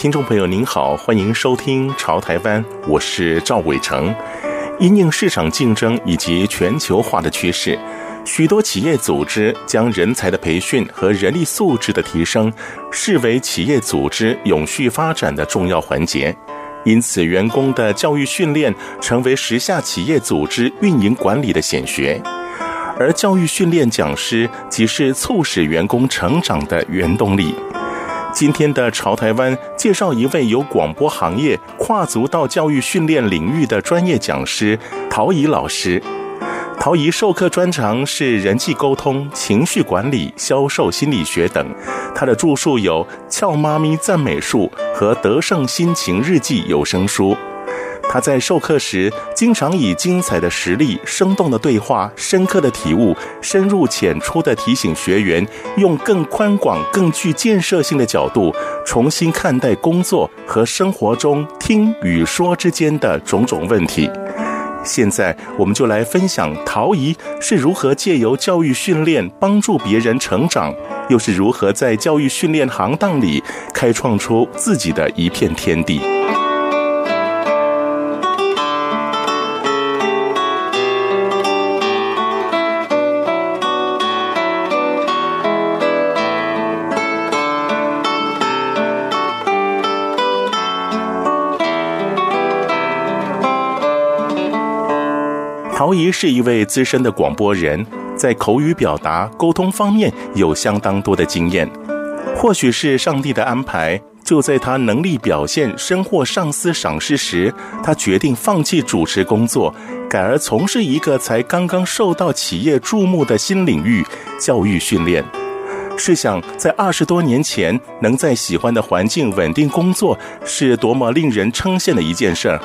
听众朋友您好，欢迎收听《潮台湾》，我是赵伟成。因应市场竞争以及全球化的趋势，许多企业组织将人才的培训和人力素质的提升视为企业组织永续发展的重要环节。因此，员工的教育训练成为时下企业组织运营管理的显学。而教育训练讲师，即是促使员工成长的原动力。今天的潮台湾介绍一位由广播行业跨足到教育训练领域的专业讲师陶怡老师。陶怡授课专长是人际沟通、情绪管理、销售心理学等。他的著述有《俏妈咪赞美术》和《德胜心情日记》有声书。他在授课时，经常以精彩的实例、生动的对话、深刻的体悟、深入浅出的提醒学员，用更宽广、更具建设性的角度，重新看待工作和生活中听与说之间的种种问题。现在，我们就来分享陶仪是如何借由教育训练帮助别人成长，又是如何在教育训练行当里开创出自己的一片天地。陶仪是一位资深的广播人，在口语表达、沟通方面有相当多的经验。或许是上帝的安排，就在他能力表现深获上司赏识时，他决定放弃主持工作，改而从事一个才刚刚受到企业注目的新领域——教育训练。试想，在二十多年前，能在喜欢的环境稳定工作，是多么令人称羡的一件事儿。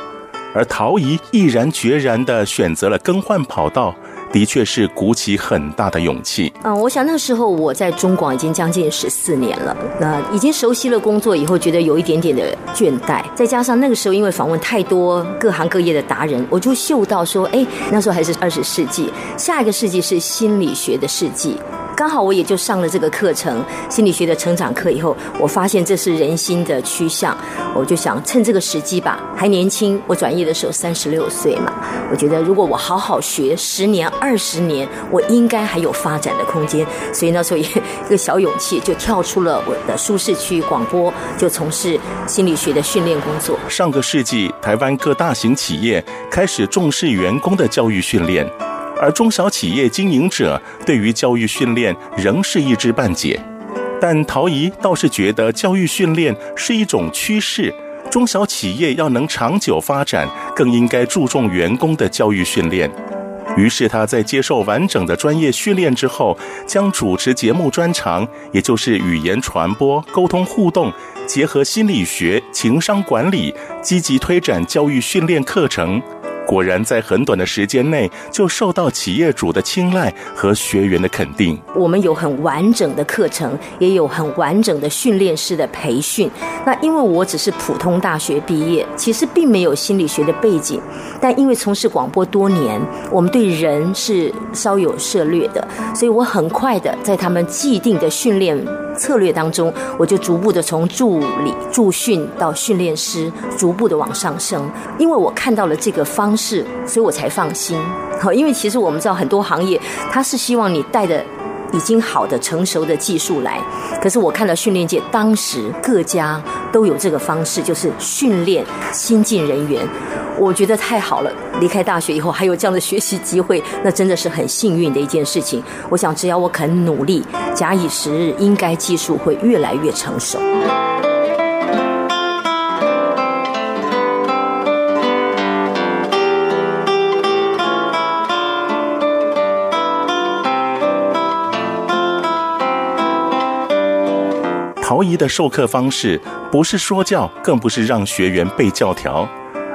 而陶仪毅然决然地选择了更换跑道，的确是鼓起很大的勇气。嗯，我想那个时候我在中广已经将近十四年了，那已经熟悉了工作以后，觉得有一点点的倦怠，再加上那个时候因为访问太多各行各业的达人，我就嗅到说，哎，那时候还是二十世纪，下一个世纪是心理学的世纪。刚好我也就上了这个课程，心理学的成长课以后，我发现这是人心的趋向，我就想趁这个时机吧，还年轻，我转业的时候三十六岁嘛，我觉得如果我好好学十年、二十年，我应该还有发展的空间，所以那时候也一个小勇气就跳出了我的舒适区，广播就从事心理学的训练工作。上个世纪，台湾各大型企业开始重视员工的教育训练。而中小企业经营者对于教育训练仍是一知半解，但陶仪倒是觉得教育训练是一种趋势，中小企业要能长久发展，更应该注重员工的教育训练。于是他在接受完整的专业训练之后，将主持节目专长，也就是语言传播、沟通互动，结合心理学、情商管理，积极推展教育训练课程。果然，在很短的时间内就受到企业主的青睐和学员的肯定。我们有很完整的课程，也有很完整的训练师的培训。那因为我只是普通大学毕业，其实并没有心理学的背景，但因为从事广播多年，我们对人是稍有涉猎的，所以我很快的在他们既定的训练策略当中，我就逐步的从助理助训到训练师，逐步的往上升。因为我看到了这个方。式，所以我才放心。好，因为其实我们知道很多行业，他是希望你带的已经好的、成熟的技术来。可是我看到训练界当时各家都有这个方式，就是训练新进人员。我觉得太好了，离开大学以后还有这样的学习机会，那真的是很幸运的一件事情。我想，只要我肯努力，假以时日，应该技术会越来越成熟。陶仪的授课方式不是说教，更不是让学员背教条。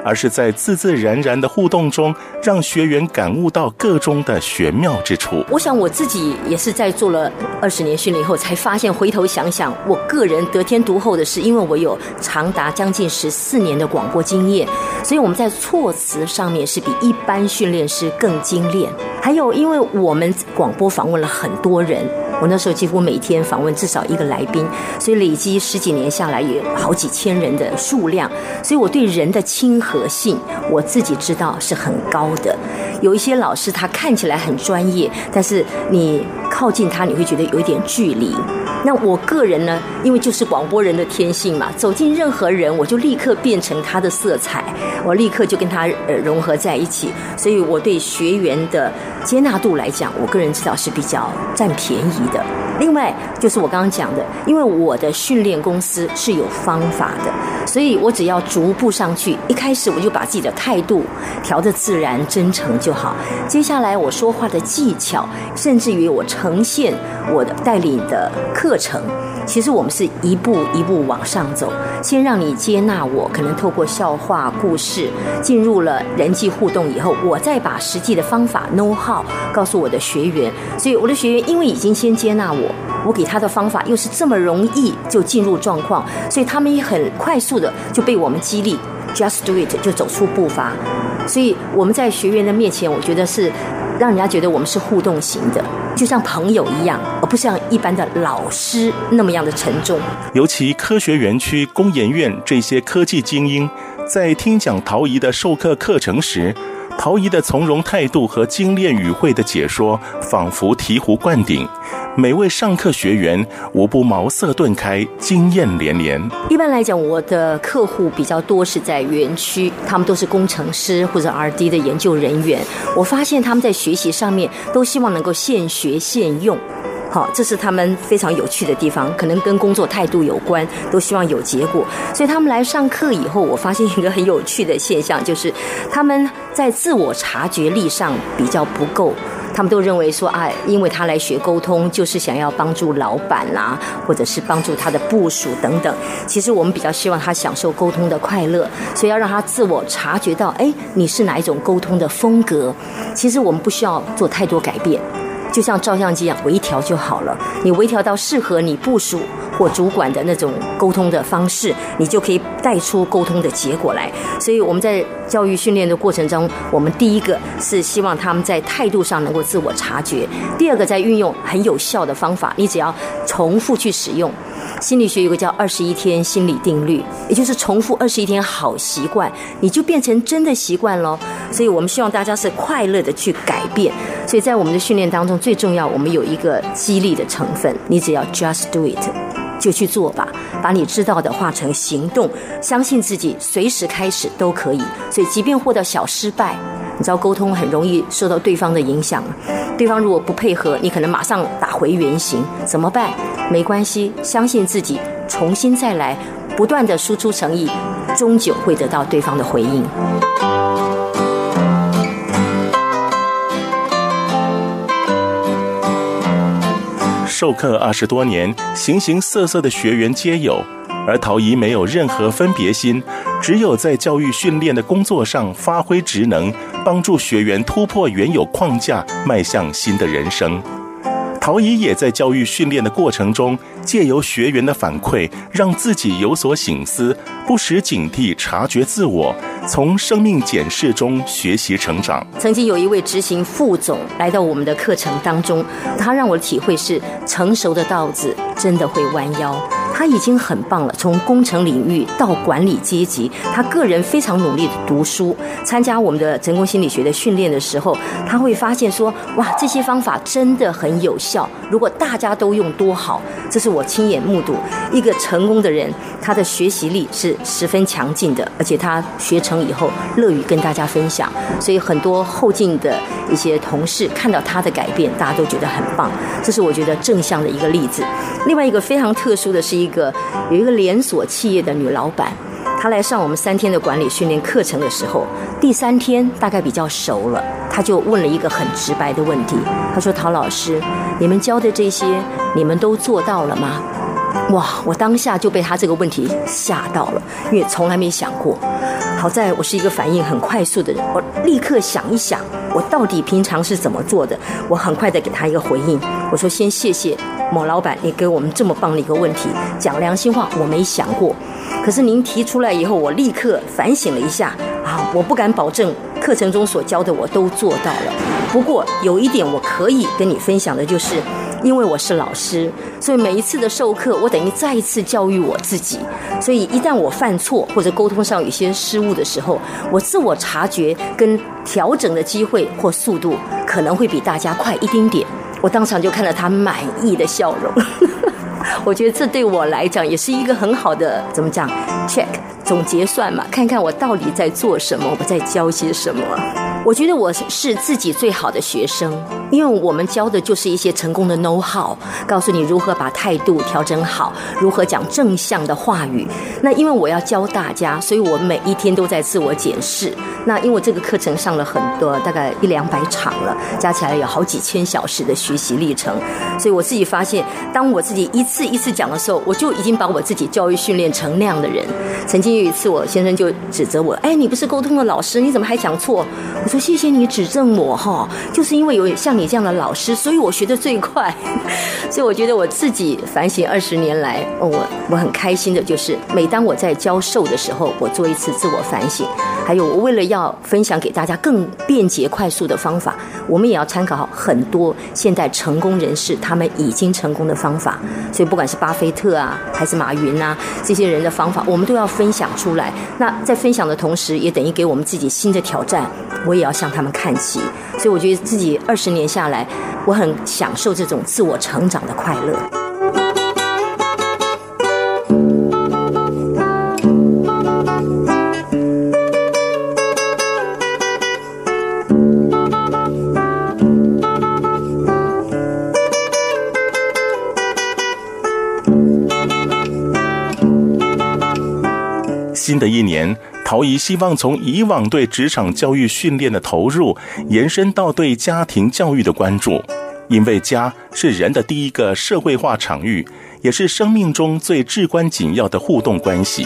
而是在自自然然的互动中，让学员感悟到个中的玄妙之处。我想我自己也是在做了二十年训练以后，才发现回头想想，我个人得天独厚的是，因为我有长达将近十四年的广播经验，所以我们在措辞上面是比一般训练师更精炼。还有，因为我们广播访问了很多人。我那时候几乎每天访问至少一个来宾，所以累积十几年下来也好几千人的数量，所以我对人的亲和性我自己知道是很高的。有一些老师他看起来很专业，但是你靠近他你会觉得有一点距离。那我个人呢，因为就是广播人的天性嘛，走进任何人我就立刻变成他的色彩，我立刻就跟他呃融合在一起，所以我对学员的接纳度来讲，我个人知道是比较占便宜的。另外就是我刚刚讲的，因为我的训练公司是有方法的，所以我只要逐步上去。一开始我就把自己的态度调得自然真诚就好。接下来我说话的技巧，甚至于我呈现我的带领的课课程，其实我们是一步一步往上走。先让你接纳我，可能透过笑话、故事进入了人际互动以后，我再把实际的方法 know how 告诉我的学员。所以我的学员因为已经先接纳我。我给他的方法又是这么容易就进入状况，所以他们也很快速的就被我们激励，just do it 就走出步伐。所以我们在学员的面前，我觉得是让人家觉得我们是互动型的，就像朋友一样，而不像一般的老师那么样的沉重。尤其科学园区、工研院这些科技精英，在听讲陶仪的授课课程时，陶仪的从容态度和精炼语汇的解说，仿佛醍醐灌顶。每位上课学员无不茅塞顿开，惊艳连连。一般来讲，我的客户比较多是在园区，他们都是工程师或者 R&D 的研究人员。我发现他们在学习上面都希望能够现学现用，好，这是他们非常有趣的地方，可能跟工作态度有关，都希望有结果。所以他们来上课以后，我发现一个很有趣的现象，就是他们在自我察觉力上比较不够。他们都认为说啊，因为他来学沟通，就是想要帮助老板啦，或者是帮助他的部属等等。其实我们比较希望他享受沟通的快乐，所以要让他自我察觉到，哎，你是哪一种沟通的风格。其实我们不需要做太多改变，就像照相机一样，微调就好了。你微调到适合你部署或主管的那种沟通的方式，你就可以带出沟通的结果来。所以我们在。教育训练的过程中，我们第一个是希望他们在态度上能够自我察觉；第二个，在运用很有效的方法，你只要重复去使用。心理学有个叫二十一天心理定律，也就是重复二十一天好习惯，你就变成真的习惯了。所以我们希望大家是快乐的去改变。所以在我们的训练当中，最重要，我们有一个激励的成分，你只要 just do it。就去做吧，把你知道的化成行动，相信自己，随时开始都可以。所以，即便获得小失败，你知道沟通很容易受到对方的影响。对方如果不配合，你可能马上打回原形，怎么办？没关系，相信自己，重新再来，不断的输出诚意，终究会得到对方的回应。授课二十多年，形形色色的学员皆有，而陶仪没有任何分别心，只有在教育训练的工作上发挥职能，帮助学员突破原有框架，迈向新的人生。陶仪也在教育训练的过程中，借由学员的反馈，让自己有所醒思，不时警惕，察觉自我，从生命检视中学习成长。曾经有一位执行副总来到我们的课程当中，他让我的体会是：成熟的稻子真的会弯腰。他已经很棒了，从工程领域到管理阶级，他个人非常努力的读书，参加我们的成功心理学的训练的时候，他会发现说：哇，这些方法真的很有效。如果大家都用多好，这是我亲眼目睹一个成功的人，他的学习力是十分强劲的，而且他学成以后乐于跟大家分享，所以很多后进的一些同事看到他的改变，大家都觉得很棒。这是我觉得正向的一个例子。另外一个非常特殊的是一个有一个连锁企业的女老板，她来上我们三天的管理训练课程的时候，第三天大概比较熟了，她就问了一个很直白的问题。她说：“陶老师，你们教的这些，你们都做到了吗？”哇！我当下就被她这个问题吓到了，因为从来没想过。好在我是一个反应很快速的人，我立刻想一想，我到底平常是怎么做的。我很快的给他一个回应，我说：“先谢谢某老板，你给我们这么棒的一个问题。讲良心话，我没想过。可是您提出来以后，我立刻反省了一下啊，我不敢保证课程中所教的我都做到了。不过有一点我可以跟你分享的就是。”因为我是老师，所以每一次的授课，我等于再一次教育我自己。所以一旦我犯错或者沟通上有些失误的时候，我自我察觉跟调整的机会或速度可能会比大家快一丁点。我当场就看到他满意的笑容，我觉得这对我来讲也是一个很好的怎么讲，check 总结算嘛，看看我到底在做什么，我在教些什么。我觉得我是自己最好的学生，因为我们教的就是一些成功的 know how，告诉你如何把态度调整好，如何讲正向的话语。那因为我要教大家，所以我每一天都在自我检视。那因为这个课程上了很多，大概一两百场了，加起来有好几千小时的学习历程，所以我自己发现，当我自己一次一次讲的时候，我就已经把我自己教育训练成那样的人。曾经有一次，我先生就指责我：“哎，你不是沟通的老师，你怎么还讲错？”我说：“谢谢你指正我哈，就是因为有像你这样的老师，所以我学得最快。所以我觉得我自己反省二十年来，我我很开心的就是，每当我在教授的时候，我做一次自我反省。还有，我为了要分享给大家更便捷快速的方法，我们也要参考很多现代成功人士他们已经成功的方法。所以不管是巴菲特啊，还是马云啊，这些人的方法，我们都要分享出来。那在分享的同时，也等于给我们自己新的挑战。我也要向他们看齐。所以我觉得自己二十年下来，我很享受这种自我成长的快乐。新的一年，陶仪希望从以往对职场教育训练的投入，延伸到对家庭教育的关注，因为家是人的第一个社会化场域，也是生命中最至关紧要的互动关系。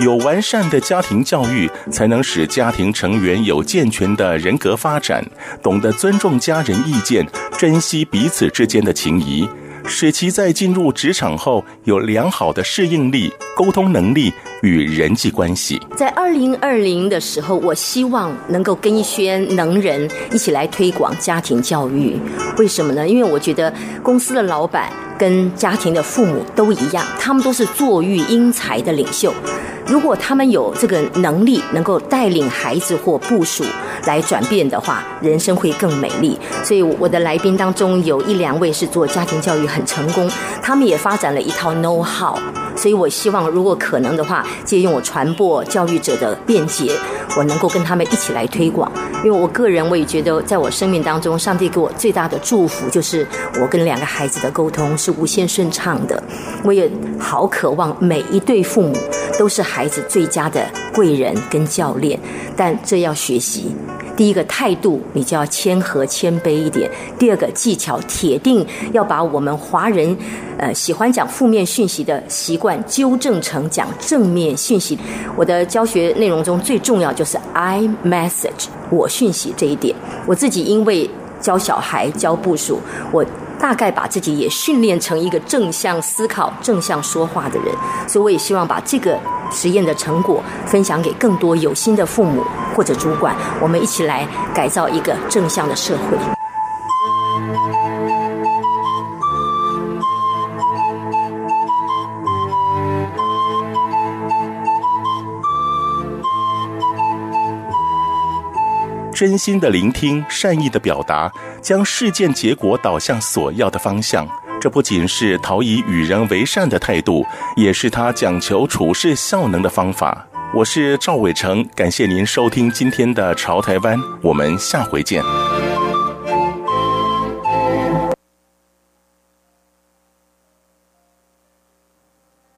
有完善的家庭教育，才能使家庭成员有健全的人格发展，懂得尊重家人意见，珍惜彼此之间的情谊。使其在进入职场后有良好的适应力、沟通能力与人际关系。在二零二零的时候，我希望能够跟一些能人一起来推广家庭教育。为什么呢？因为我觉得公司的老板跟家庭的父母都一样，他们都是坐育英才的领袖。如果他们有这个能力，能够带领孩子或部署来转变的话，人生会更美丽。所以我的来宾当中有一两位是做家庭教育很成功，他们也发展了一套 know how。所以我希望，如果可能的话，借用我传播教育者的便捷，我能够跟他们一起来推广。因为我个人我也觉得，在我生命当中，上帝给我最大的祝福就是我跟两个孩子的沟通是无限顺畅的。我也好渴望每一对父母都是孩子最佳的贵人跟教练，但这要学习。第一个态度，你就要谦和谦卑一点；第二个技巧，铁定要把我们华人，呃，喜欢讲负面讯息的习惯纠正成讲正面讯息。我的教学内容中最重要就是 I message，我讯息这一点。我自己因为教小孩、教部署，我大概把自己也训练成一个正向思考、正向说话的人，所以我也希望把这个。实验的成果分享给更多有心的父母或者主管，我们一起来改造一个正向的社会。真心的聆听，善意的表达，将事件结果导向所要的方向。这不仅是陶以与人为善的态度，也是他讲求处事效能的方法。我是赵伟成，感谢您收听今天的《潮台湾》，我们下回见。